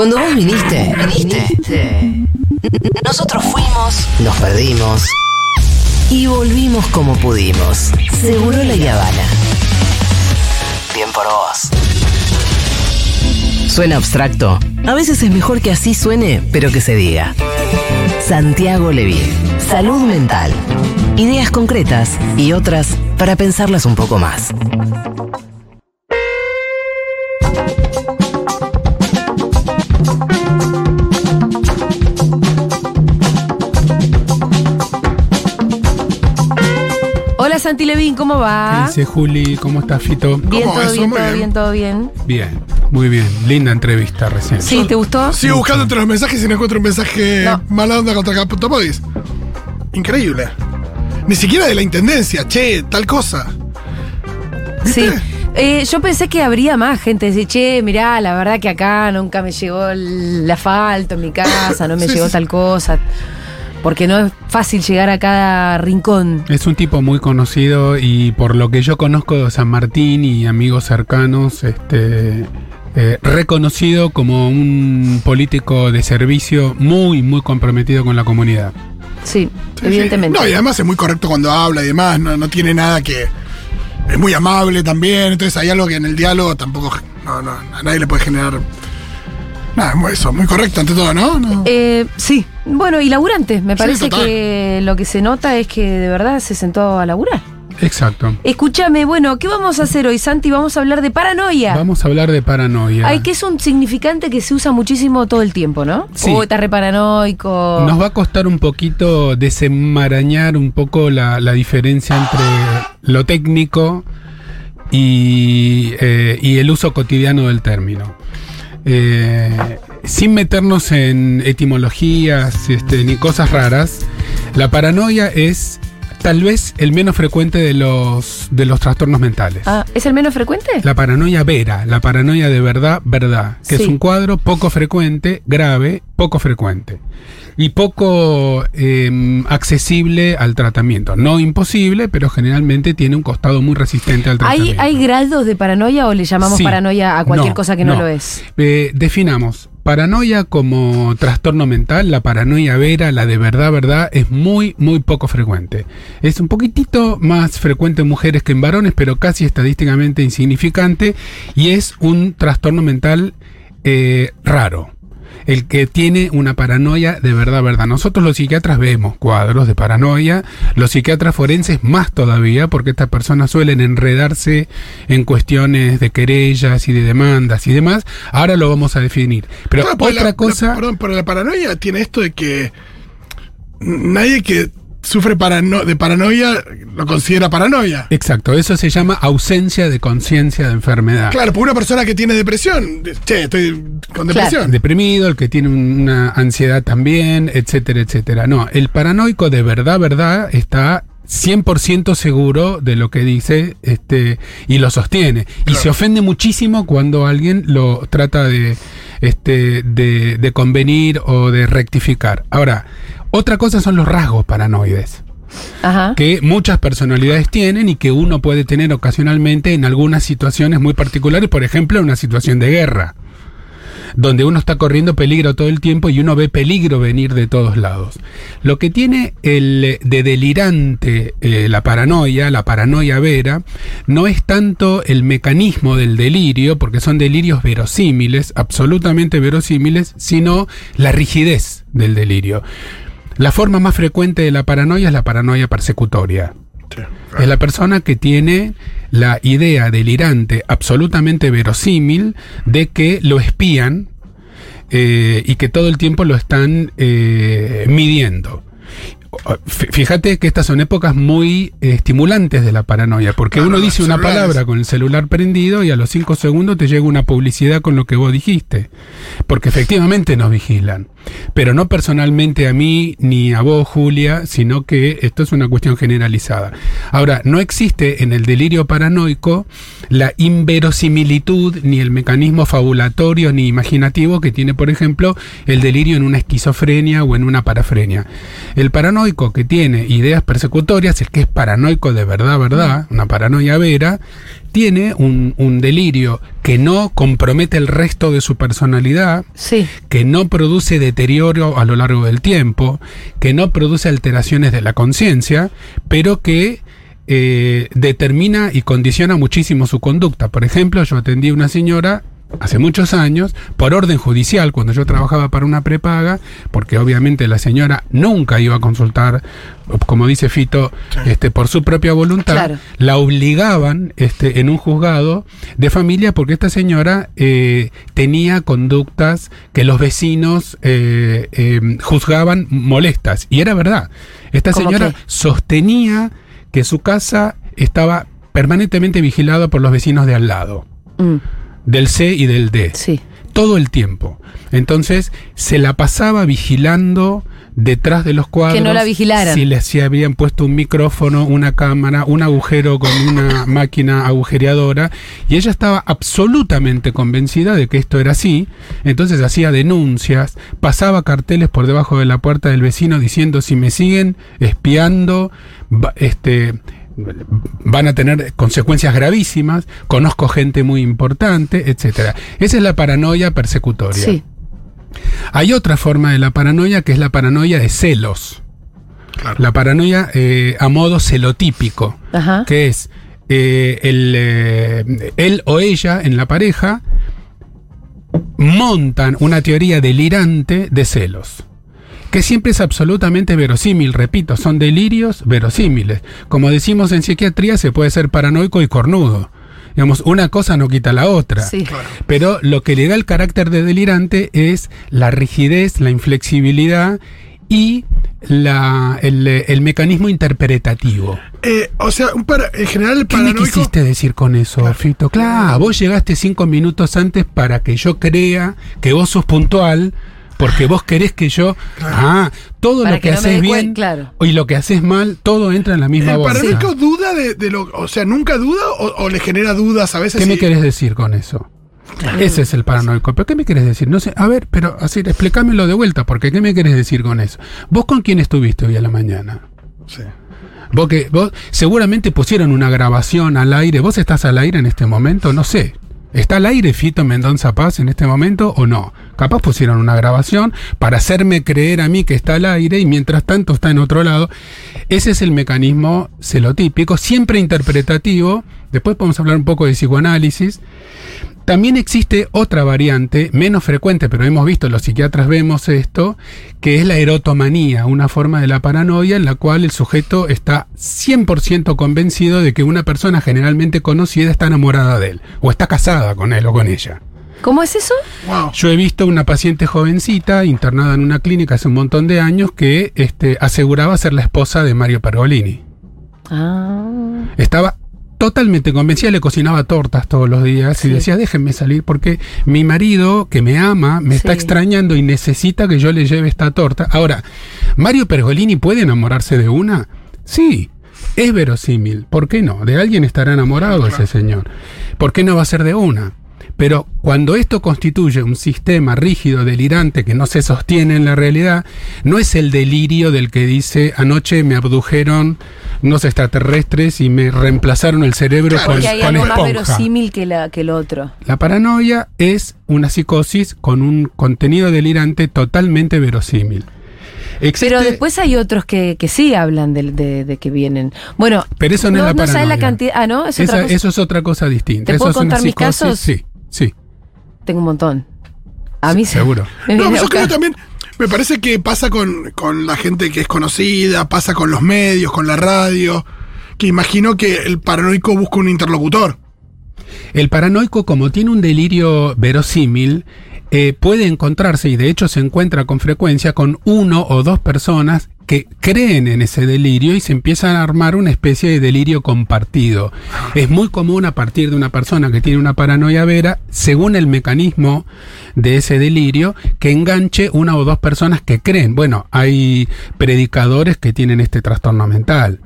Cuando vos viniste, viniste. Nosotros fuimos, nos perdimos y volvimos como pudimos. Seguro la Habana. Bien por vos. Suena abstracto. A veces es mejor que así suene, pero que se diga. Santiago Levín. Salud mental. Ideas concretas y otras para pensarlas un poco más. Santi Levín, ¿cómo va? Dice Juli, ¿cómo estás, Fito? Bien, ¿Cómo? todo Eso, bien, muy todo bien. bien, todo bien. Bien, muy bien. Linda entrevista recién. Sí, ¿te gustó? Sigo buscando entre los mensajes y no encuentro un mensaje No. mala onda contra Caputopodis. Increíble. Ni siquiera de la intendencia, che, tal cosa. Sí. Eh, yo pensé que habría más gente. Decir, che, mirá, la verdad que acá nunca me llegó el asfalto en mi casa, no me Sí, llegó sí. tal cosa. Porque no es fácil llegar a cada rincón. Es un tipo muy conocido y por lo que yo conozco de San Martín y amigos cercanos, este, eh, reconocido como un político de servicio muy, muy comprometido con la comunidad. Sí, Sí, evidentemente. sí. No, y además es muy correcto cuando habla y demás, no, no tiene nada que. Es muy amable también, entonces hay algo que en el diálogo tampoco. No, no, a nadie le puede generar. Nada, eso, muy correcto ante todo, ¿no? No. Eh, sí, bueno, y laburante. Me parece que lo que se nota es que de verdad se sentó a laburar. Exacto. Escúchame, bueno, ¿qué vamos a hacer hoy, Santi? Vamos a hablar de paranoia. Vamos a hablar de paranoia. Ay, que es un significante que se usa muchísimo todo el tiempo, ¿no? Sí. Oh, está re paranoico. Nos va a costar un poquito desenmarañar un poco la, la diferencia entre lo técnico y, eh, y el uso cotidiano del término. Eh, sin meternos en etimologías este, ni cosas raras, la paranoia es tal vez el menos frecuente de los, de los trastornos mentales. Ah, ¿Es el menos frecuente? La paranoia vera, la paranoia de verdad, verdad, que Sí. es un cuadro poco frecuente, grave, poco frecuente. Y poco eh, accesible al tratamiento. No imposible, pero generalmente tiene un costado muy resistente al ¿Hay, tratamiento. ¿Hay grados de paranoia o le llamamos Sí. paranoia a cualquier No, cosa que no, no. lo es? Eh, definamos. Paranoia como trastorno mental, la paranoia vera, la de verdad, verdad, es muy, muy poco frecuente. Es un poquitito más frecuente en mujeres que en varones, pero casi estadísticamente insignificante, y es un trastorno mental eh, raro. El que tiene una paranoia de verdad, verdad. Nosotros los psiquiatras vemos cuadros de paranoia, los psiquiatras forenses más todavía, porque estas personas suelen enredarse en cuestiones de querellas y de demandas y demás. Ahora lo vamos a definir. Pero Claro, porque otra la- cosa... la- perdón, pero la paranoia tiene esto de que nadie que sufre parano- de paranoia lo considera paranoia. Exacto, eso se llama ausencia de conciencia de enfermedad. Claro, porque una persona que tiene depresión, de- che, estoy con depresión. Deprimido, el que tiene una ansiedad también, etcétera, etcétera. No, el paranoico de verdad, verdad, está 100% seguro de lo que dice este, y lo sostiene. Y se ofende muchísimo cuando alguien lo trata de, este, de, de convenir o de rectificar. Ahora, otra cosa son los rasgos paranoides Ajá. que muchas personalidades tienen y que uno puede tener ocasionalmente en algunas situaciones muy particulares, por ejemplo, en una situación de guerra, donde uno está corriendo peligro todo el tiempo y uno ve peligro venir de todos lados. Lo que tiene el eh, de delirante eh, la paranoia, la paranoia vera, no es tanto el mecanismo del delirio, porque son delirios verosímiles, absolutamente verosímiles, sino la rigidez del delirio. La forma más frecuente de la paranoia es la paranoia persecutoria. Sí. Es la persona que tiene la idea delirante, absolutamente verosímil, de que lo espían eh, y que todo el tiempo lo están eh, midiendo. Fíjate que estas son épocas muy eh, estimulantes de la paranoia, porque Claro, uno dice una celulares. palabra con el celular prendido y a los cinco segundos te llega una publicidad con lo que vos dijiste, porque efectivamente nos vigilan, pero no personalmente a mí ni a vos, Julia, sino que esto es una cuestión generalizada. Ahora, no existe en el delirio paranoico la inverosimilitud ni el mecanismo fabulatorio ni imaginativo que tiene, por ejemplo, el delirio en una esquizofrenia o en una parafrenia. El paranoico que tiene ideas persecutorias, el que es paranoico de verdad, verdad, una paranoia vera, tiene un, un delirio que no compromete el resto de su personalidad, Sí. que no produce deterioro a lo largo del tiempo, que no produce alteraciones de la conciencia, pero que eh, determina y condiciona muchísimo su conducta. Por ejemplo, yo atendí a una señora hace muchos años, por orden judicial, cuando yo trabajaba para una prepaga, porque obviamente la señora nunca iba a consultar, como dice Fito, este, por su propia voluntad, Claro. la obligaban este, en un juzgado de familia porque esta señora eh, tenía conductas que los vecinos eh, eh, juzgaban molestas. Y era verdad. Esta ¿Cómo señora qué? sostenía que su casa estaba permanentemente vigilada por los vecinos de al lado, Mm, del C y del D sí. todo el tiempo. Entonces se la pasaba vigilando detrás de los cuadros. Que no la vigilaran. Si le si habían puesto un micrófono, una cámara, un agujero con una máquina agujereadora. Y ella estaba absolutamente convencida de que esto era así. Entonces hacía denuncias, pasaba carteles por debajo de la puerta del vecino diciendo si me siguen espiando, este van a tener consecuencias gravísimas, conozco gente muy importante, etcétera. Esa es la paranoia persecutoria. Sí. Hay otra forma de la paranoia que es la paranoia de celos. Claro. La paranoia eh, a modo celotípico, Ajá. que es eh, el, eh, él o ella en la pareja montan una teoría delirante de celos. Que siempre es absolutamente verosímil, repito, son delirios verosímiles. Como decimos en psiquiatría, se puede ser paranoico y cornudo. Digamos, una cosa no quita la otra. Sí. Pero lo que le da el carácter de delirante es la rigidez, la inflexibilidad y la, el, el mecanismo interpretativo. Eh, o sea, un para- en general el ¿Qué me paranoico. quisiste decir con eso, Fito? Claro, vos llegaste cinco minutos antes para que yo crea que vos sos puntual, porque vos querés que yo... Ah, todo Para lo que, que no me haces cuen- bien claro. y lo que haces mal, todo entra en la misma ¿El bolsa. paranoico duda de, de lo. O sea, nunca duda o, o le genera dudas a veces? ¿Qué me querés decir con eso? Ese es el paranoico. ¿Pero qué me querés decir? No sé. A ver, pero así, explícamelo de vuelta, porque ¿qué me querés decir con eso? ¿Vos con quién estuviste hoy a la mañana? Sí. Vos que vos seguramente pusieron una grabación al aire. ¿Vos estás al aire en este momento? No sé. ¿Está al aire Fito Mendoza Paz en este momento o no? Capaz pusieron una grabación para hacerme creer a mí que está al aire y mientras tanto está en otro lado. Ese es el mecanismo celotípico, siempre interpretativo. Después podemos hablar un poco de psicoanálisis. También existe otra variante, menos frecuente, pero hemos visto, los psiquiatras vemos esto, que es la erotomanía, una forma de la paranoia en la cual el sujeto está 100% convencido de que una persona generalmente conocida está enamorada de él, o está casada con él o con ella. ¿Cómo es eso? Wow. Yo he visto una paciente jovencita internada en una clínica hace un montón de años que este, aseguraba ser la esposa de Mario Pergolini. Ah. Estaba totalmente convencida, le cocinaba tortas todos los días y decía, déjenme salir porque mi marido, que me ama, me está extrañando y necesita que yo le lleve esta torta. Ahora, ¿Mario Pergolini puede enamorarse de una? Sí. Es verosímil. ¿Por qué no? De alguien estará enamorado ese señor. ¿Por qué no va a ser de una? Pero cuando esto constituye un sistema rígido, delirante, que no se sostiene en la realidad, no es el delirio del que dice anoche me abdujeron unos extraterrestres y me reemplazaron el cerebro Claro, con, hay con algo más esponja. verosímil que, la, que el otro. La paranoia es una psicosis con un contenido delirante totalmente verosímil. Existe- Pero después hay otros que, que sí hablan de, de- de que vienen. Bueno, Pero eso no, es la paranoia. la cantidad. Ah, ¿no? Es Esa- otra cosa. Eso es otra cosa distinta. ¿Te Eso puedo es una contar mis psicosis- casos? Sí, sí. Tengo un montón. A mí se- seguro. me No, yo creo también. Me parece que pasa con, con la gente que es conocida, pasa con los medios, con la radio. Que imagino que el paranoico busca un interlocutor. El paranoico, como tiene un delirio verosímil, eh, puede encontrarse, y de hecho se encuentra con frecuencia, con uno o dos personas que creen en ese delirio y se empiezan a armar una especie de delirio compartido. Es muy común a partir de una persona que tiene una paranoia vera, según el mecanismo de ese delirio, que enganche una o dos personas que creen. Bueno, hay predicadores que tienen este trastorno mental.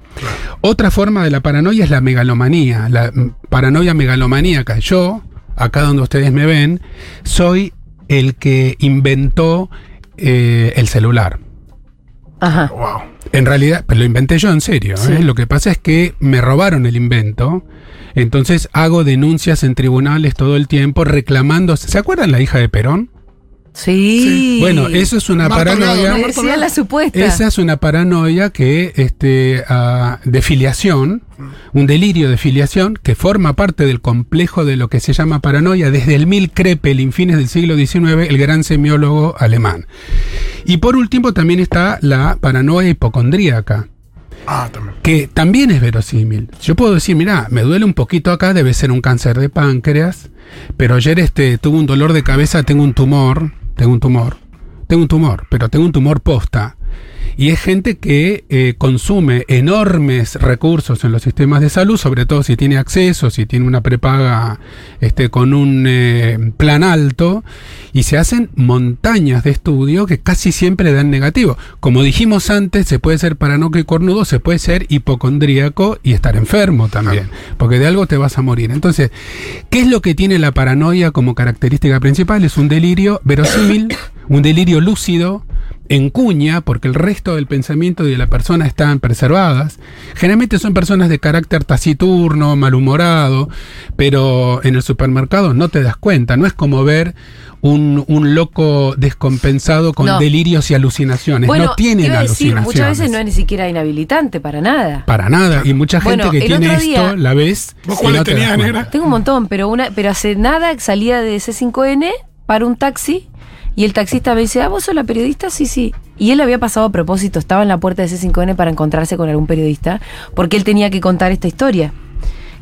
Otra forma de la paranoia es la megalomanía, la paranoia megalomaníaca. Yo, acá donde ustedes me ven, soy el que inventó eh, el celular. Ajá. Wow. En realidad, pues lo inventé yo en serio. Sí. ¿eh? Lo que pasa es que me robaron el invento. Entonces hago denuncias en tribunales todo el tiempo reclamando. ¿Se acuerdan la hija de Perón? Sí. Bueno, eso es una Marta paranoia. ¿no? Me decía la supuesta. Esa es una paranoia que, este, ah, de filiación, un delirio de filiación que forma parte del complejo de lo que se llama paranoia desde el Mil Krepel, fines del siglo XIX, el gran semiólogo alemán. Y por último también está la paranoia hipocondríaca, Ah, también. que también es verosímil. Yo puedo decir, mira, me duele un poquito acá, debe ser un cáncer de páncreas, pero ayer este, tuve un dolor de cabeza, tengo un tumor, tengo un tumor, tengo un tumor, pero tengo un tumor posta. Y es gente que eh, consume enormes recursos en los sistemas de salud, sobre todo si tiene acceso, si tiene una prepaga este, con un eh, plan alto, y se hacen montañas de estudio que casi siempre dan negativo. Como dijimos antes, se puede ser paranoico y cornudo, se puede ser hipocondríaco y estar enfermo también, porque de algo te vas a morir. Entonces, ¿qué es lo que tiene la paranoia como característica principal? Es un delirio verosímil, un delirio lúcido, en cuña, porque el resto del pensamiento de la persona están preservadas. Generalmente son personas de carácter taciturno, malhumorado, pero en el supermercado no te das cuenta. No es como ver un, un loco descompensado con No. delirios y alucinaciones. Bueno, no tienen iba a decir, alucinaciones. muchas veces no es ni siquiera inhabilitante para nada. Para nada. Y mucha gente Bueno, que tiene esto la ves. ¿Vos no te tenías, cuenta. negra? Tengo un montón, pero una, pero hace nada salía de C5N para un taxi y el taxista me dice, ah, vos sos la periodista, sí, sí. Y él había pasado a propósito, estaba en la puerta de C5N para encontrarse con algún periodista, porque él tenía que contar esta historia,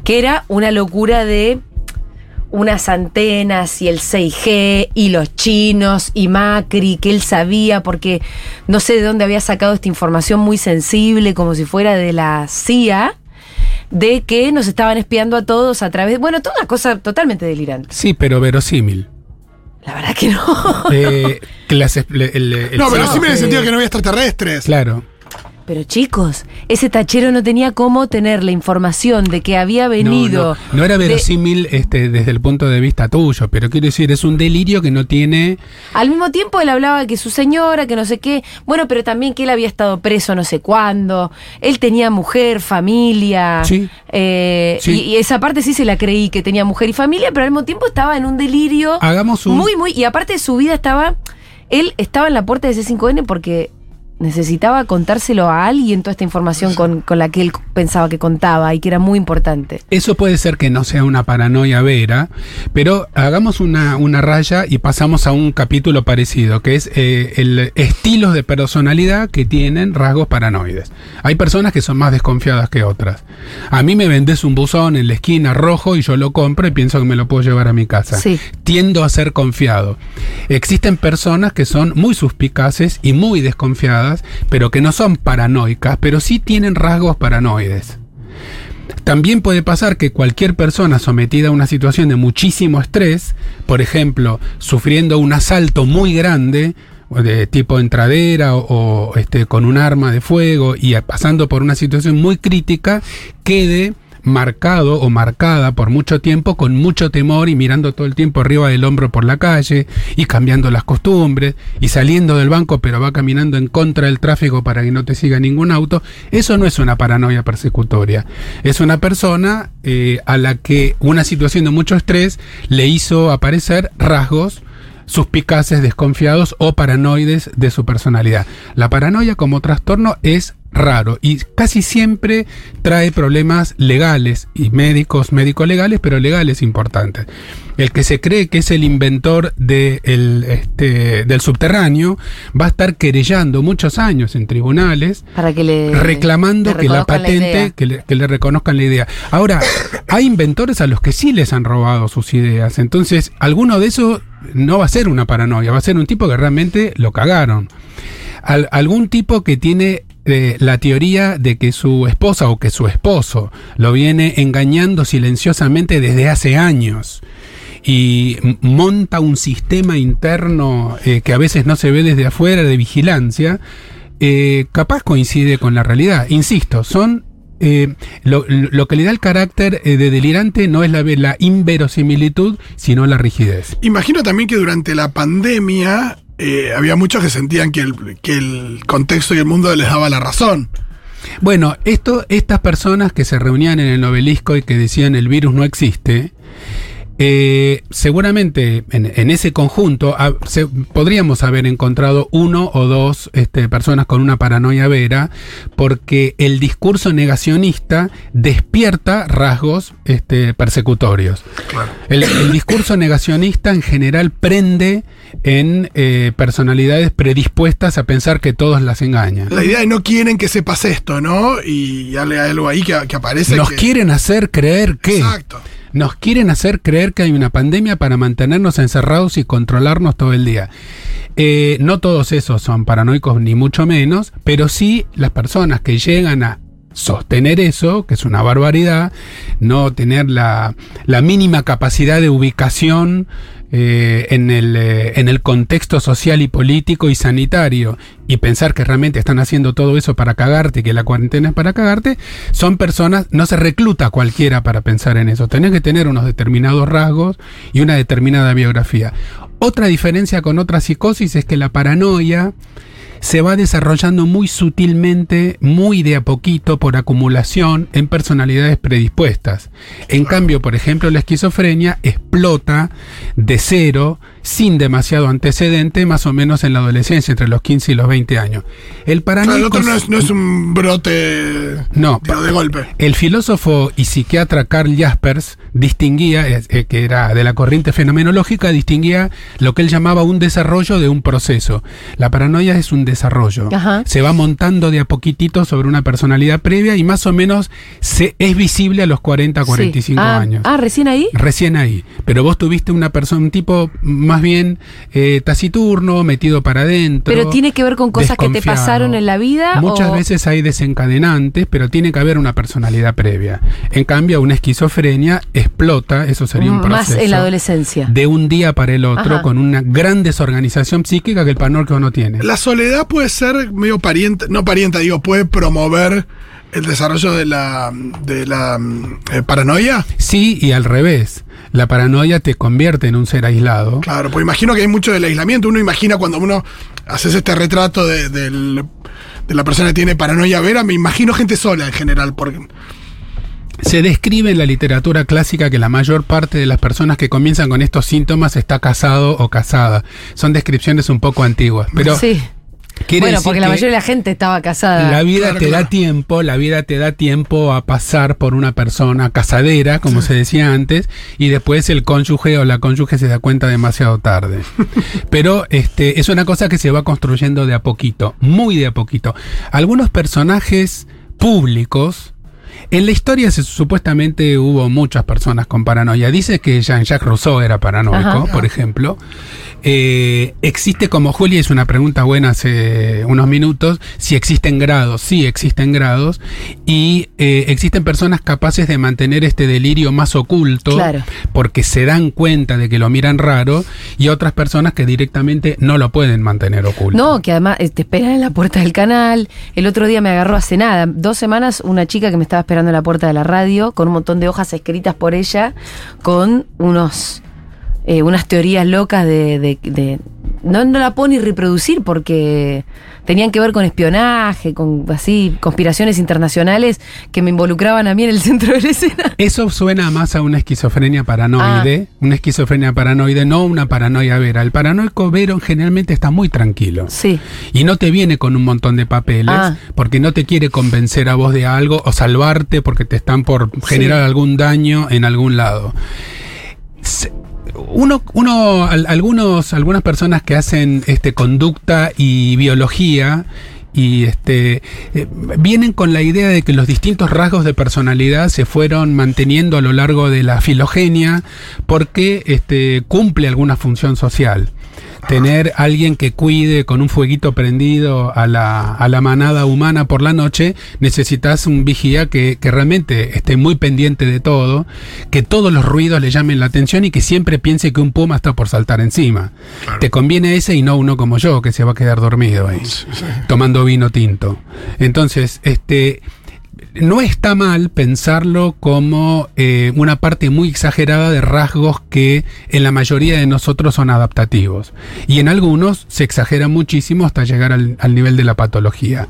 que era una locura de unas antenas y el 6G y los chinos y Macri, que él sabía porque no sé de dónde había sacado esta información muy sensible, como si fuera de la CIA, de que nos estaban espiando a todos a través, bueno, toda una cosa totalmente delirante. Sí, pero verosímil. La verdad que no. Eh, que las el- el- No, pero sí en el sentido que no había extraterrestres. Claro. Pero chicos, ese tachero no tenía cómo tener la información de que había venido. No, no, no era de- verosímil este, desde el punto de vista tuyo, pero quiero decir, es un delirio que no tiene. Al mismo tiempo él hablaba de que su señora, que no sé qué, bueno, pero también que él había estado preso no sé cuándo, él tenía mujer, familia, Sí. eh, Sí. Y, y esa parte sí se la creí que tenía mujer y familia, pero al mismo tiempo estaba en un delirio Hagamos un. muy, muy, y aparte de su vida estaba, él estaba en la puerta de C5N porque necesitaba contárselo a alguien toda esta información con, con la que él pensaba que contaba y que era muy importante. Eso puede ser que no sea una paranoia vera, pero hagamos una, una raya y pasamos a un capítulo parecido, que es eh, el estilos de personalidad que tienen rasgos paranoides. Hay personas que son más desconfiadas que otras. A mí me vendes un buzón en la esquina rojo y yo lo compro y pienso que me lo puedo llevar a mi casa. Sí. Tiendo a ser confiado. Existen personas que son muy suspicaces y muy desconfiadas, pero que no son paranoicas, pero sí tienen rasgos paranoides. También puede pasar que cualquier persona sometida a una situación de muchísimo estrés, por ejemplo, sufriendo un asalto muy grande, de tipo entradera o, este, con un arma de fuego y pasando por una situación muy crítica, quede marcado o marcada por mucho tiempo con mucho temor y mirando todo el tiempo arriba del hombro por la calle y cambiando las costumbres y saliendo del banco pero va caminando en contra del tráfico para que no te siga ningún auto, eso no es una paranoia persecutoria. Es una persona eh, a la que una situación de mucho estrés le hizo aparecer rasgos suspicaces, desconfiados o paranoides de su personalidad. La paranoia como trastorno es raro y casi siempre trae problemas legales y médicos, médico-legales, pero legales importantes. El que se cree que es el inventor de el, este, del subterráneo va a estar querellando muchos años en tribunales Para que le. reclamando le que la patente, que, le, que le reconozcan la idea. Ahora, hay inventores a los que sí les han robado sus ideas. Entonces, alguno de esos no va a ser una paranoia, va a ser un tipo que realmente lo cagaron. Al- algún tipo que tiene eh, la teoría de que su esposa o que su esposo lo viene engañando silenciosamente desde hace años y monta un sistema interno eh, que a veces no se ve desde afuera de vigilancia, eh, capaz coincide con la realidad. Insisto, son eh, lo, lo que le da el carácter eh, de delirante no es la, la inverosimilitud, sino la rigidez. Imagino también que durante la pandemia eh, había muchos que sentían que el, que el contexto y el mundo les daba la razón. Bueno, esto, estas personas que se reunían en el obelisco y que decían el virus no existe, eh, seguramente en, en ese conjunto se- podríamos haber encontrado uno o dos este, personas con una paranoia vera, porque el discurso negacionista despierta rasgos este, persecutorios. El, el discurso negacionista en general prende en eh, personalidades predispuestas a pensar que todos las engañan. La idea de no quieren que sepas esto, ¿no? Y hay algo ahí que, que aparece. Nos que- quieren hacer creer que... Exacto. Nos quieren hacer creer que hay una pandemia para mantenernos encerrados y controlarnos todo el día. Eh, no todos esos son paranoicos, ni mucho menos, pero sí las personas que llegan a sostener eso, que es una barbaridad, no tener la, la mínima capacidad de ubicación eh, en, el, eh, en el contexto social y político y sanitario y pensar que realmente están haciendo todo eso para cagarte y que la cuarentena es para cagarte, son personas, no se recluta cualquiera para pensar en eso, tenés que tener unos determinados rasgos y una determinada biografía. Otra diferencia con otra psicosis es que la paranoia se va desarrollando muy sutilmente, muy de a poquito, por acumulación en personalidades predispuestas. En cambio, por ejemplo, la esquizofrenia explota de cero, sin demasiado antecedente, más o menos en la adolescencia, entre los 15 y los 20 años. El Claro, el paranoico... otro no es, no es un brote No, digo, de golpe. el filósofo y psiquiatra Karl Jaspers distinguía, eh, eh, que era de la corriente fenomenológica, distinguía lo que él llamaba un desarrollo de un proceso. La paranoia es un desarrollo. Ajá. Se va montando de a poquitito sobre una personalidad previa y más o menos se, es visible a los 40, 45 Sí. Ah, años. Ah, recién ahí. Recién ahí. Pero vos tuviste una persona, un tipo más bien eh, taciturno, metido para adentro. Pero tiene que ver con cosas que te pasaron en la vida. Muchas o- veces hay desencadenantes, pero tiene que haber una personalidad previa. En cambio, una esquizofrenia explota, eso sería un Mm, Más proceso. en la adolescencia. De un día para el otro, Ajá. con una gran desorganización psíquica que el panórquico no tiene. La soledad puede ser medio pariente, no pariente, digo, puede promover el desarrollo de la, de la mm, eh, paranoia. Sí, y al revés. La paranoia te convierte en un ser aislado. Claro, pues imagino que hay mucho del aislamiento. Uno imagina cuando uno haces este retrato de, de la persona que tiene paranoia vera, me imagino gente sola en general, porque Se describe en la literatura clásica que la mayor parte de las personas que comienzan con estos síntomas está casado o casada. Son descripciones un poco antiguas, pero sí. Quiere Bueno, porque la mayoría de la gente estaba casada. la vida Claro, te da tiempo, la vida te da tiempo a pasar por una persona casadera, como se decía antes, y después el cónyuge o la cónyuge se da cuenta demasiado tarde. Pero este es una cosa que se va construyendo de a poquito, muy de a poquito. Algunos personajes públicos en la historia se- supuestamente hubo muchas personas con paranoia. Dice que Jean-Jacques Rousseau era paranoico, Ajá. por ejemplo. Eh, existe, como Julia hizo una pregunta buena hace unos minutos, si existen grados. Sí, existen grados. Y eh, existen personas capaces de mantener este delirio más oculto Claro. porque se dan cuenta de que lo miran raro y otras personas que directamente no lo pueden mantener oculto. No, que además eh, te esperan en la puerta del canal. El otro día me agarró hace nada, dos semanas, una chica que me estaba esperando en la puerta de la radio con un montón de hojas escritas por ella, con unos eh, unas teorías locas de, de- de- no, no la puedo ni reproducir porque tenían que ver con espionaje, con así conspiraciones internacionales que me involucraban a mí en el centro de la escena. Eso suena más a una esquizofrenia paranoide, Ah. una esquizofrenia paranoide, no una paranoia vera. El paranoico vero generalmente está muy tranquilo. Sí. Y no te viene con un montón de papeles, Ah. porque no te quiere convencer a vos de algo o salvarte porque te están por generar algún daño en algún lado. Se- Uno, uno, al- algunos, algunas personas que hacen este conducta y biología y este eh, vienen con la idea de que los distintos rasgos de personalidad se fueron manteniendo a lo largo de la filogenia porque este cumple alguna función social. Tener alguien que cuide con un fueguito prendido a la, a la manada humana por la noche, necesitas un vigía que, que realmente esté muy pendiente de todo, que todos los ruidos le llamen la atención y que siempre piense que un puma está por saltar encima. Te conviene ese y no uno como yo, que se va a quedar dormido ahí, tomando vino tinto. Entonces, este no está mal pensarlo como eh, una parte muy exagerada de rasgos que en la mayoría de nosotros son adaptativos. Y en algunos se exagera muchísimo hasta llegar al, al nivel de la patología.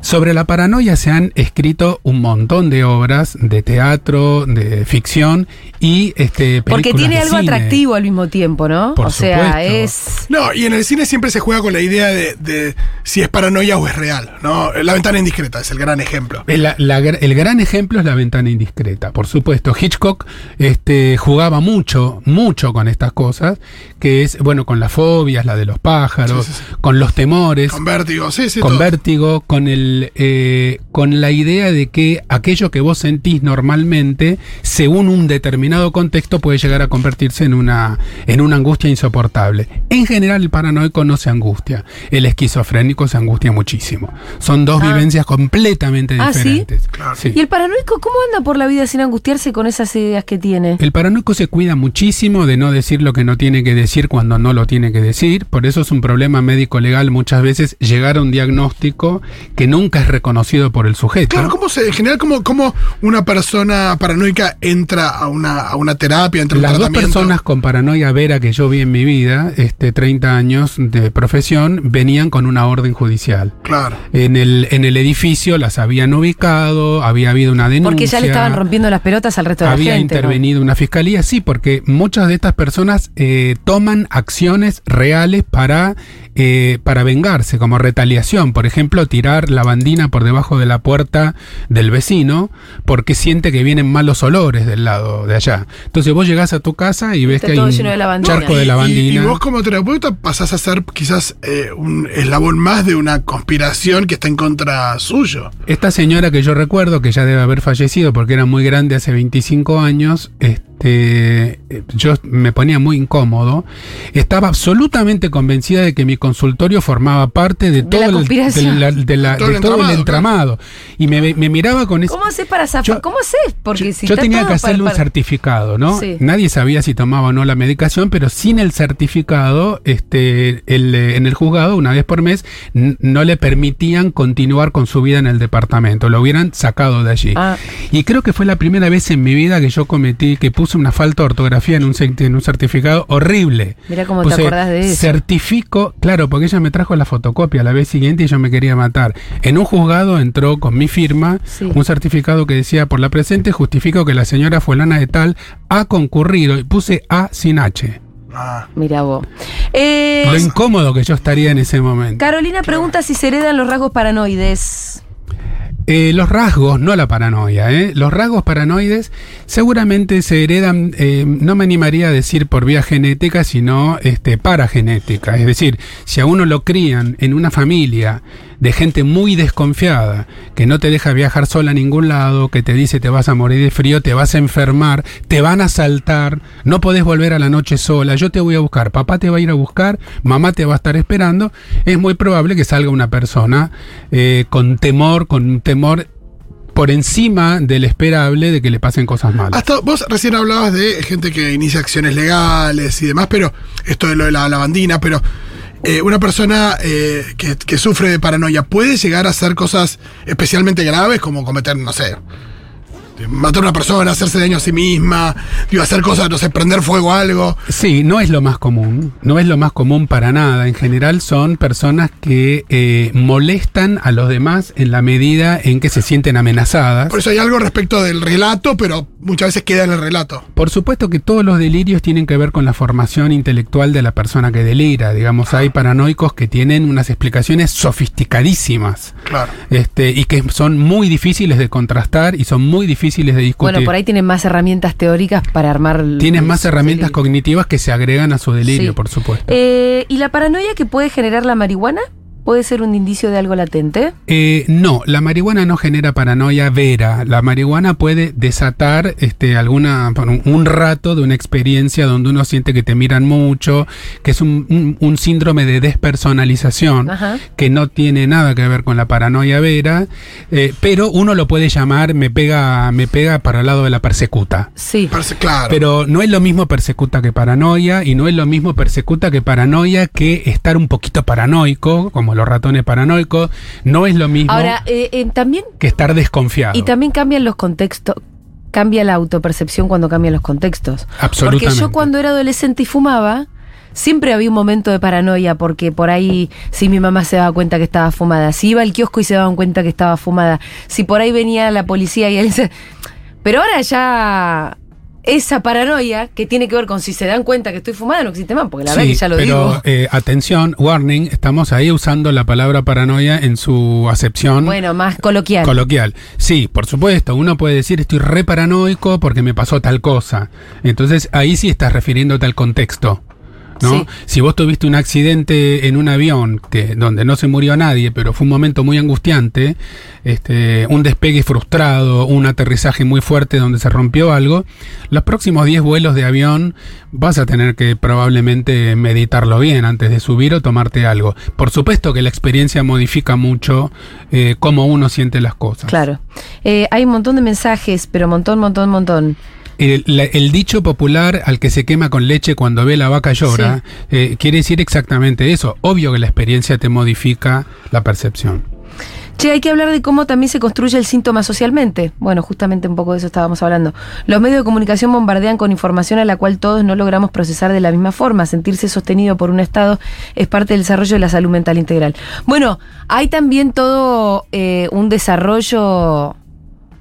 Sobre la paranoia se han escrito un montón de obras de teatro, de ficción y este Porque tiene de algo cine. atractivo al mismo tiempo, ¿no? Por o sea, es. No, y en el cine siempre se juega con la idea de, de si es paranoia o es real, ¿no? La ventana indiscreta es el gran ejemplo. El, la- la gr- el gran ejemplo es la ventana indiscreta, por supuesto. Hitchcock este, jugaba mucho, mucho con estas cosas, que es, bueno, con las fobias, la de los pájaros, Sí, sí, sí. con los temores, Con vértigo, sí, sí. con todo. vértigo, con el, eh, con la idea de que aquello que vos sentís normalmente, según un determinado contexto, puede llegar a convertirse en una, en una angustia insoportable. En general, el paranoico no se angustia, el esquizofrénico se angustia muchísimo. Son dos Ah. vivencias completamente Ah, ¿sí? diferentes. Claro. Sí. ¿Y el paranoico cómo anda por la vida sin angustiarse con esas ideas que tiene? El paranoico se cuida muchísimo de no decir lo que no tiene que decir cuando no lo tiene que decir. Por eso es un problema médico-legal muchas veces llegar a un diagnóstico que nunca es reconocido por el sujeto. Claro, ¿cómo se, en general, cómo, cómo una persona paranoica entra a una, a una terapia, entra a un Las dos personas con paranoia vera que yo vi en mi vida, este 30 años de profesión, venían con una orden judicial. Claro. En el, en el edificio las habían ubicado, había habido una denuncia. Porque ya le estaban rompiendo las pelotas al resto de había la gente. ¿no? intervenido una fiscalía, sí, porque muchas de estas personas eh, toman acciones reales para, eh, para vengarse, como retaliación. Por ejemplo, tirar la bandina por debajo de la puerta del vecino porque siente que vienen malos olores del lado de allá. Entonces vos llegás a tu casa y ves Está que hay un lleno de lavandina. charco de Y-. Y, vos como terapeuta pasás a ser quizás eh, un eslabón más de una conspiración que está en contra suyo. Esta señora que yo recuerdo, que ya debe haber fallecido porque era muy grande hace 25 años, este, eh, yo me ponía muy incómodo, estaba absolutamente convencida de que mi consultorio formaba parte de, De todo, la el, conspiración. de la- de la- Todo el de todo el entramado. Y me, me miraba con ese... ¿Cómo haces para zafar? Yo- ¿Cómo haces? Porque Yo, si yo tenía que hacerle para- un certificado, ¿no? Sí. Nadie sabía si tomaba o no la medicación, pero sin el certificado, este, el, eh, en el juzgado, una vez por mes, no le permitían continuar con su vida en el departamento. Lo hubieran sacado de allí. Ah. Y creo que fue la primera vez en mi vida que yo cometí, que puse una falta de ortografía en un, cert- en un certificado horrible. Mirá cómo te Puse, acordás de eso. Certifico, claro, porque ella me trajo la fotocopia la vez siguiente y yo me quería matar. En un juzgado entró con mi firma Sí. un certificado que decía, por la presente justifico que la señora fulana de tal ha concurrido, y puse A sin H. Ah. Mira vos. Eh, Lo incómodo que yo estaría en ese momento. Carolina pregunta si se heredan los rasgos paranoides. Eh, los rasgos, no la paranoia, ¿eh? los rasgos paranoides seguramente se heredan, eh, no me animaría a decir por vía genética, sino este, paragenética. Es decir, si a uno lo crían en una familia de gente muy desconfiada, que no te deja viajar sola a ningún lado, que te dice te vas a morir de frío, te vas a enfermar, te van a asaltar, no podés volver a la noche sola, yo te voy a buscar, papá te va a ir a buscar, mamá te va a estar esperando, es muy probable que salga una persona eh, con temor, con temor por encima del esperable de que le pasen cosas malas. Hasta vos recién hablabas de gente que inicia acciones legales y demás, pero esto de lo de la lavandina, pero eh, una persona eh, que, que sufre de paranoia puede llegar a hacer cosas especialmente graves como cometer, no sé, matar a una persona, hacerse daño a sí misma, digo, hacer cosas, no sé, prender fuego a algo. Sí, no es lo más común, no es lo más común para nada. En general son personas que eh, molestan a los demás en la medida en que se sienten amenazadas. Por eso hay algo respecto del relato, pero muchas veces queda en el relato. Por supuesto que todos los delirios tienen que ver con la formación intelectual de la persona que delira. Digamos, hay paranoicos que tienen unas explicaciones sofisticadísimas. Claro. Este, y que son muy difíciles de contrastar y son muy difíciles de discutir. Bueno, por ahí tienen más herramientas teóricas para armar. Tienes más herramientas delirio. cognitivas que se agregan a su delirio, Sí. por supuesto. Eh, ¿Y la paranoia que puede generar la marihuana? ¿Puede ser un indicio de algo latente? Eh, no, la marihuana no genera paranoia vera. La marihuana puede desatar este, alguna, un, rato de una experiencia donde uno siente que te miran mucho, que es un, un- un síndrome de despersonalización Ajá. que no tiene nada que ver con la paranoia vera, eh, pero uno lo puede llamar me pega, me pega para el lado de la persecuta. Sí. Claro. Pero no es lo mismo persecuta que paranoia y no es lo mismo persecuta que paranoia que estar un poquito paranoico, como los ratones paranoicos. No es lo mismo Ahora, eh, eh, también que estar desconfiado. Y también cambian los contextos. Cambia la autopercepción cuando cambian los contextos. Absolutamente. Porque yo cuando era adolescente y fumaba, siempre había un momento de paranoia, porque por ahí, si mi mamá se daba cuenta que estaba fumada, si iba al kiosco y se daban cuenta que estaba fumada, si por ahí venía la policía y él se. Pero ahora ya. Esa paranoia que tiene que ver con si se dan cuenta que estoy fumada no existe más, porque la verdad que ya lo pero, digo. eh, atención, warning, estamos ahí usando la palabra paranoia en su acepción Bueno, más coloquial. coloquial. Sí, por supuesto, uno puede decir estoy re paranoico porque me pasó tal cosa. Entonces ahí sí estás refiriéndote al contexto. ¿No? Sí. Si vos tuviste un accidente en un avión que donde no se murió nadie, pero fue un momento muy angustiante, este, un despegue frustrado, un aterrizaje muy fuerte donde se rompió algo, los próximos 10 vuelos de avión vas a tener que probablemente meditarlo bien antes de subir o tomarte algo. Por supuesto que la experiencia modifica mucho eh, cómo uno siente las cosas. Claro. Eh, hay un montón de mensajes, pero montón, montón, montón. El, la- el dicho popular al que se quema con leche cuando ve la vaca llora eh, quiere decir exactamente eso. Obvio que la experiencia te modifica la percepción. Che, hay que hablar de cómo también se construye el síntoma socialmente. Bueno, justamente un poco de eso estábamos hablando. Los medios de comunicación bombardean con información a la cual todos no logramos procesar de la misma forma. Sentirse sostenido por un Estado es parte del desarrollo de la salud mental integral. Bueno, hay también todo eh, un desarrollo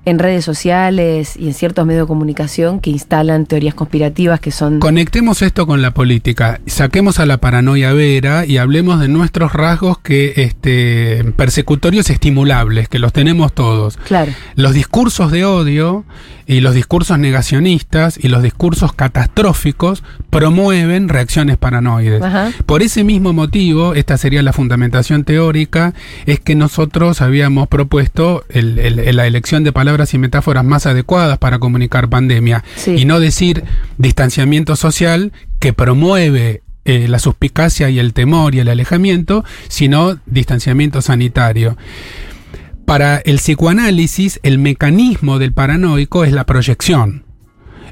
en redes sociales y en ciertos medios de comunicación que instalan teorías conspirativas que son... Conectemos esto con la política, saquemos a la paranoia vera y hablemos de nuestros rasgos que este persecutorios estimulables, que los tenemos todos. Claro. Los discursos de odio y los discursos negacionistas y los discursos catastróficos promueven reacciones paranoides. Ajá. Por ese mismo motivo, esta sería la fundamentación teórica, es que nosotros habíamos propuesto el- el- la elección de palabras y metáforas más adecuadas para comunicar pandemia Sí. y no decir distanciamiento social que promueve eh, la suspicacia y el temor y el alejamiento, sino distanciamiento sanitario. Para el psicoanálisis, el mecanismo del paranoico es la proyección.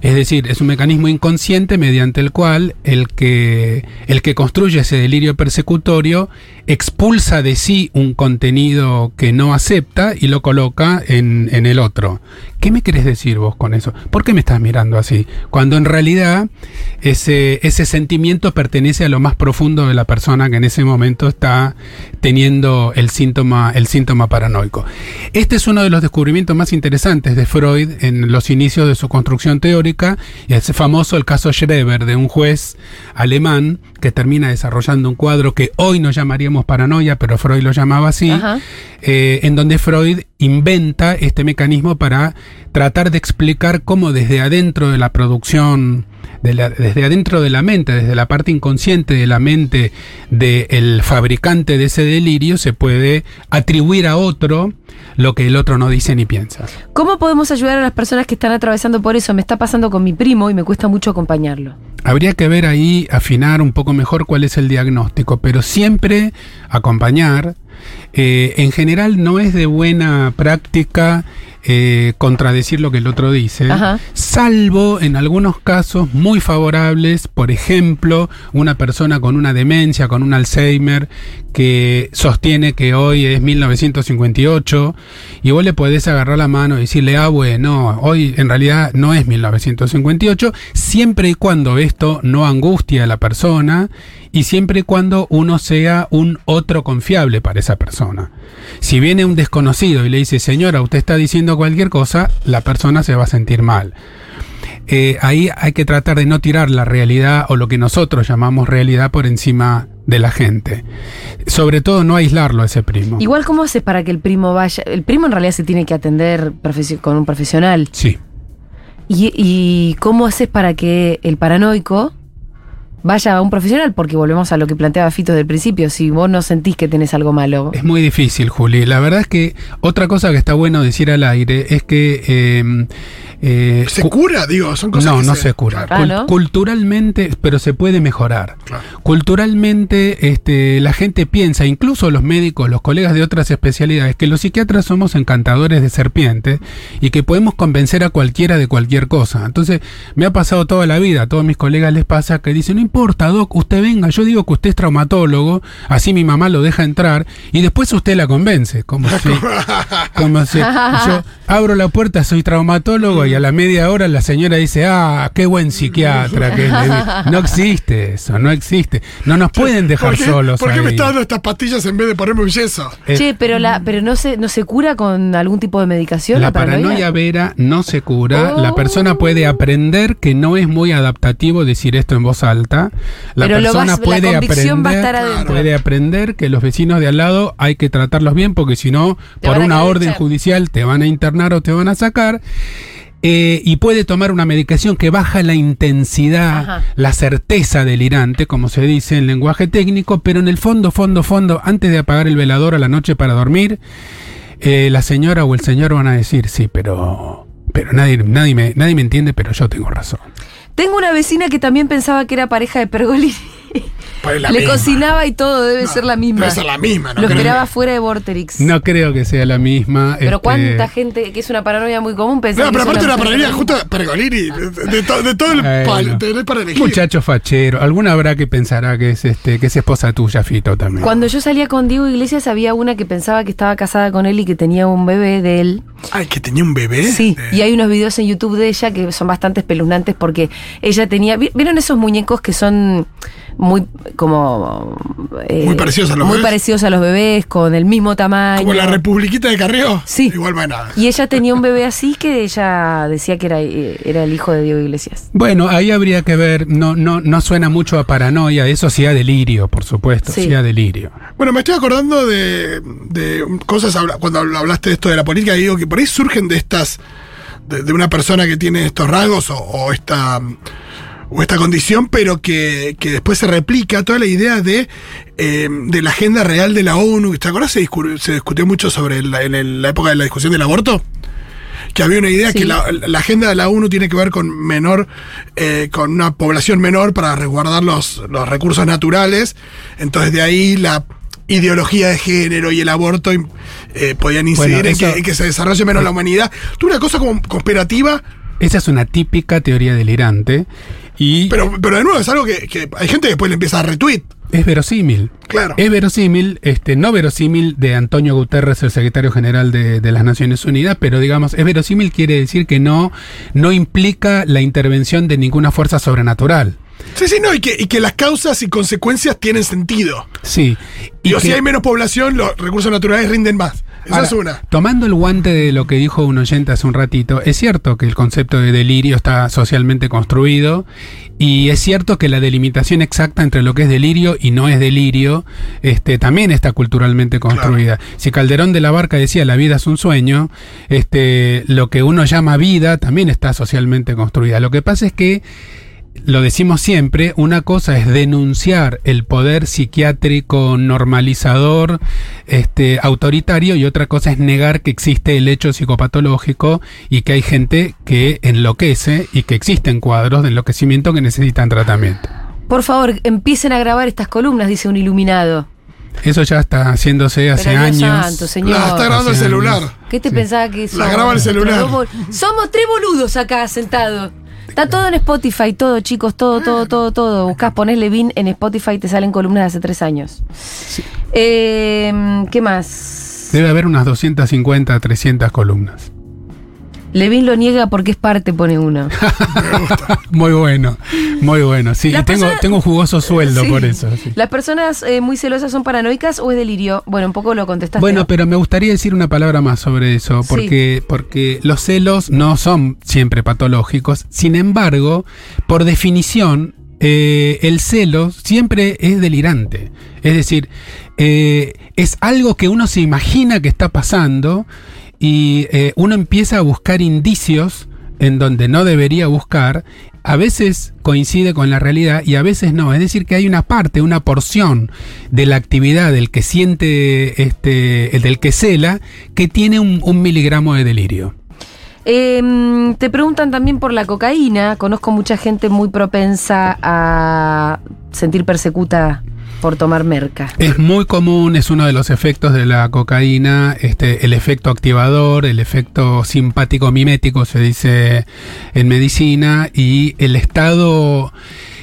Es decir, es un mecanismo inconsciente mediante el cual el que, el que construye ese delirio persecutorio expulsa de sí un contenido que no acepta y lo coloca en, en el otro. ¿Qué me querés decir vos con eso? ¿Por qué me estás mirando así? Cuando en realidad ese, ese sentimiento pertenece a lo más profundo de la persona que en ese momento está teniendo el síntoma, el síntoma paranoico. Este es uno de los descubrimientos más interesantes de Freud en los inicios de su construcción teórica, y es famoso el caso Schreber de un juez alemán que termina desarrollando un cuadro que hoy no llamaríamos paranoia, pero Freud lo llamaba así, eh, en donde Freud inventa este mecanismo para tratar de explicar cómo desde adentro de la producción, de la- desde adentro de la mente, desde la parte inconsciente de la mente del fabricante de ese delirio, se puede atribuir a otro lo que el otro no dice ni piensa. ¿Cómo podemos ayudar a las personas que están atravesando por eso? Me está pasando con mi primo y me cuesta mucho acompañarlo. Habría que ver ahí, afinar un poco mejor cuál es el diagnóstico, pero siempre acompañar. Eh, en general no es de buena práctica eh, contradecir lo que el otro dice, Ajá. salvo en algunos casos muy favorables, por ejemplo, una persona con una demencia, con un Alzheimer, que sostiene que hoy es 1958, y vos le podés agarrar la mano y decirle, ah, bueno, hoy en realidad no es 1958, siempre y cuando esto no angustie a la persona y siempre y cuando uno sea un otro confiable para esa persona. Si viene un desconocido y le dice, señora, usted está diciendo cualquier cosa, la persona se va a sentir mal. Eh, ahí hay que tratar de no tirar la realidad o lo que nosotros llamamos realidad por encima de la gente. Sobre todo no aislarlo a ese primo. Igual, ¿cómo haces para que el primo vaya? El primo en realidad se tiene que atender con un profesional. Sí. ¿Y, y cómo haces para que el paranoico vaya a un profesional? Porque volvemos a lo que planteaba Fito del principio. Si vos no sentís que tenés algo malo. Es muy difícil, Juli. La verdad es que otra cosa que está bueno decir al aire es que... eh, eh, ¿Se cu- cura? Digo, son cosas no, que no se cura. Ah. Culturalmente, pero se puede mejorar. Claro. Culturalmente, este, la gente piensa, incluso los médicos, los colegas de otras especialidades, que los psiquiatras somos encantadores de serpientes y que podemos convencer a cualquiera de cualquier cosa. Entonces, me ha pasado toda la vida, a todos mis colegas les pasa que dicen, no importa, Doc, usted venga, yo digo que usted es traumatólogo, así mi mamá lo deja entrar y después usted la convence, como si, como si yo abro la puerta, soy traumatólogo y a la media hora la señora dice, ah, qué buen psiquiatra que le di". No existe eso, no existe. No nos pueden dejar ¿Por qué, solos. ¿por qué me está dando estas pastillas en vez de ponerme un yeso? Eh, Che, pero la, pero no se, no se cura con algún tipo de medicación. La paranoia vera no se cura. La persona puede aprender que no es muy adaptativo decir esto en voz alta. La Pero persona vas- la puede convicción va a aprender, estar puede aprender que los vecinos de al lado hay que tratarlos bien porque si no, por una orden judicial te van a internar o te van a sacar. Eh, y puede tomar una medicación que baja la intensidad, Ajá. la certeza delirante, como se dice en lenguaje técnico, pero en el fondo, fondo, fondo, antes de apagar el velador a la noche para dormir, eh, la señora o el señor van a decir, sí, pero, pero nadie, nadie, me, nadie me entiende, pero yo tengo razón. Tengo una vecina que también pensaba que era pareja de Pergolini. Pues la Le misma. cocinaba y todo, debe No, ser la misma. Debe ser la misma, ¿no? Lo creo esperaba fuera de Vorterix. No creo que sea la misma. Pero este, cuánta gente, que es una paranoia muy común, pensaba No, pero aparte una paranoia justo Pergolini, de, to- de todo el pal, tenés para elegir. Muchacho fachero. Alguna habrá que pensará que es este, que es esposa tuya, Fito, también. Cuando yo salía con Diego Iglesias había una que pensaba que estaba casada con él y que tenía un bebé de él. Ay, que tenía un bebé. Sí, Eh, y hay unos videos en YouTube de ella que son bastante espeluznantes porque ella tenía. ¿vi- ¿Vieron esos muñecos que son muy como. eh, Muy parecidos a los Muy bebés? parecidos a los bebés, con el mismo tamaño. Como la Republiquita de Carrió. Sí. Igual bueno. Y ella tenía un bebé así que ella decía que era, eh, era el hijo de Diego Iglesias. Bueno, ahí habría que ver, no, no, no suena mucho a paranoia, eso sí a delirio, por supuesto, Sí. sí, a delirio. Bueno, me estoy acordando de, de cosas cuando habl- hablaste de esto de la política, digo que por ahí surgen de estas, de, de una persona que tiene estos rasgos o, o esta o esta condición, pero que, que después se replica toda la idea de, eh, de la agenda real de la ONU. ¿Te acuerdas? Se, discu- se discutió mucho sobre la, en el- la época de la discusión del aborto. Que había una idea Sí. que la, la agenda de la ONU tiene que ver con menor, eh, con una población menor para resguardar los, los recursos naturales. Entonces de ahí la ideología de género y el aborto eh, podían incidir Bueno, en, que, en que se desarrolle menos la humanidad. Tú una cosa como conspirativa, Esa es una típica teoría delirante y pero, pero de nuevo es algo que, que hay gente que después le empieza a retweet. es verosímil. Claro. Es verosímil, este, no verosímil de Antonio Guterres, el secretario general de, de las Naciones Unidas, pero digamos, es verosímil quiere decir que no, no implica la intervención de ninguna fuerza sobrenatural. Sí, sí, no, y que, y que las causas y consecuencias tienen sentido. Sí. Y o si hay menos población, los recursos naturales rinden más. Esa Ahora, es una. Tomando el guante de lo que dijo un oyente hace un ratito, es cierto que el concepto de delirio está socialmente construido y es cierto que la delimitación exacta entre lo que es delirio y no es delirio este, también está culturalmente construida. Si Calderón de la Barca decía la vida es un sueño, este, lo que uno llama vida también está socialmente construida. Lo que pasa es que lo decimos siempre, una cosa es denunciar el poder psiquiátrico normalizador, este, autoritario, y otra cosa es negar que existe el hecho psicopatológico y que hay gente que enloquece y que existen cuadros de enloquecimiento que necesitan tratamiento. Por favor, empiecen a grabar estas columnas, dice un iluminado. Eso ya está haciéndose hace Pero años. santo, señor. La está grabando el Hace celular. años. ¿Qué te Sí. pensaba que somos? graba el celular. Somos tres boludos acá sentados. Está todo en Spotify, todo, chicos, todo, todo, todo, todo. Buscás, ponés Levin en Spotify y te salen columnas de hace tres años. Eh, ¿Qué más? Debe haber unas 250, 300 columnas. Levin lo niega porque es parte, pone uno. Muy bueno, muy bueno. Sí, y tengo, personas- tengo un jugoso sueldo Sí. por eso. sí. ¿Las personas eh, muy celosas son paranoicas o es delirio? Bueno, un poco lo contestaste. Bueno, ¿no? pero me gustaría decir una palabra más sobre eso, Sí. porque, porque los celos no son siempre patológicos. Sin embargo, por definición, eh, el celo siempre es delirante. Es decir, eh, es algo que uno se imagina que está pasando y eh, uno empieza a buscar indicios en donde no debería buscar, a veces coincide con la realidad y a veces no. Es decir, que hay una parte, una porción de la actividad del que siente, este, el del que cela, que tiene un, miligramo de delirio. Eh, te preguntan también por la cocaína. Conozco mucha gente muy propensa a sentir persecuta por tomar merca. Es muy común, es uno de los efectos de la cocaína, este, el efecto activador, el efecto simpático mimético, se dice en medicina, y el estado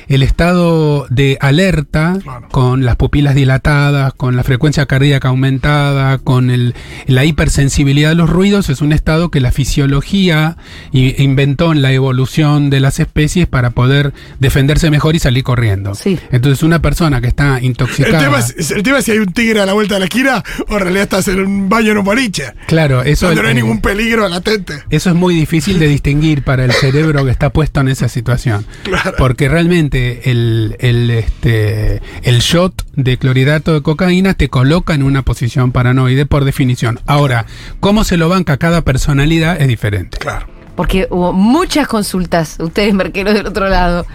el estado de alerta, Claro. con las pupilas dilatadas, con la frecuencia cardíaca aumentada, con el- la hipersensibilidad a los ruidos, es un estado que la fisiología inventó en la evolución de las especies para poder defenderse mejor y salir corriendo. Sí. Entonces una persona que está El intoxicada... tema, es, el tema es si hay un tigre a la vuelta de la esquina o en realidad estás en un baño en un boliche. Claro, eso, donde no hay ningún peligro latente. eso es muy difícil de distinguir para el cerebro que está puesto en esa situación. Claro. Porque realmente el, el, este, el shot de clorhidrato de cocaína te coloca en una posición paranoide por definición. Ahora, cómo se lo banca cada personalidad es diferente. Claro. Porque hubo muchas consultas, ustedes merqueros del otro lado,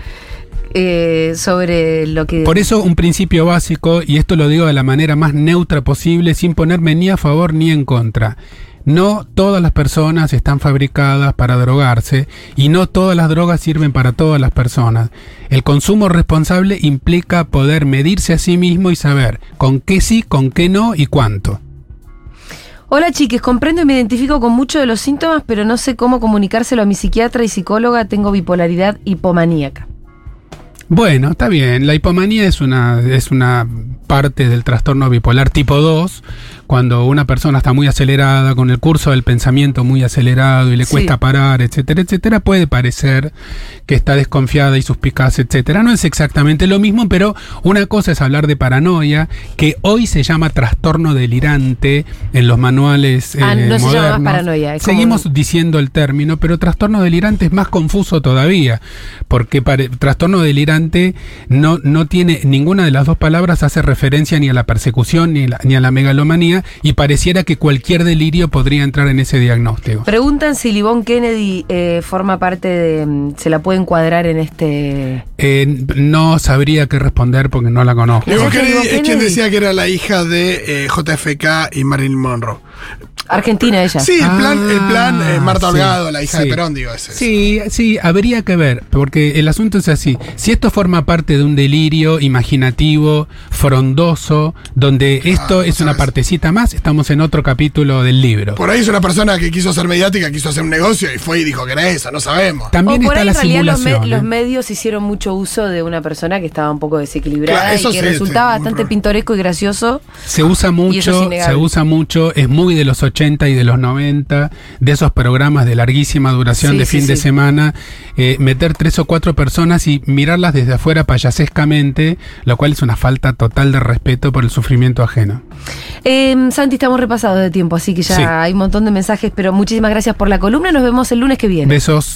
eh, sobre lo que... Por eso un principio básico, y esto lo digo de la manera más neutra posible, sin ponerme ni a favor ni en contra. No todas las personas están fabricadas para drogarse y no todas las drogas sirven para todas las personas. El consumo responsable implica poder medirse a sí mismo y saber con qué sí, con qué no y cuánto. Hola chiques, comprendo y me identifico con muchos de los síntomas, pero no sé cómo comunicárselo a mi psiquiatra y psicóloga. Tengo bipolaridad hipomaníaca. Bueno, está bien. La hipomanía es una, es una parte del trastorno bipolar tipo 2, cuando una persona está muy acelerada, con el curso del pensamiento muy acelerado y le Sí. cuesta parar, etcétera, etcétera, puede parecer que está desconfiada y suspicaz, etcétera. No es exactamente lo mismo, pero una cosa es hablar de paranoia, que hoy se llama trastorno delirante en los manuales Ah, eh, no se llama más modernos. paranoia, es Seguimos un- diciendo el término, pero trastorno delirante es más confuso todavía, porque pare- trastorno delirante no, no tiene ninguna de las dos palabras hace referencia ni a la persecución ni, la- ni a la megalomanía y pareciera que cualquier delirio podría entrar en ese diagnóstico. Preguntan si Livon Kennedy eh, forma parte de... mm, se la puede encuadrar en este... Eh, no sabría qué responder porque no la conozco. ¿Es Kennedy es quien decía que era la hija de eh, JFK y Marilyn Monroe. Argentina ella. Sí, el plan, el plan eh, Ah, Marta sí, Holgado, la hija sí. de Perón, digo, ese. Sí, sí, habría que ver, porque el asunto es así. Si esto forma parte de un delirio imaginativo, frondoso, donde esto es una partecita más, estamos en otro capítulo del libro. Por ahí es una persona que quiso ser mediática, quiso hacer un negocio y fue y dijo que era eso, no sabemos. También o por está ahí la en realidad los, me- simulación. los ¿eh? medios hicieron mucho uso de una persona que estaba un poco desequilibrada Claro, eso y que sí, resultaba bastante pintoresco y gracioso. Se usa eso es mucho, se usa mucho, es muy de los 80 y de los 90, de esos programas de larguísima duración Sí, de sí, fin de sí. semana, eh, meter tres o cuatro personas y mirarlas desde afuera payasescamente, lo cual es una falta total de respeto por el sufrimiento ajeno. Eh, Santi, estamos repasados de tiempo, así que ya hay un montón de mensajes, pero muchísimas gracias por la columna. Nos vemos el lunes que viene. Besos.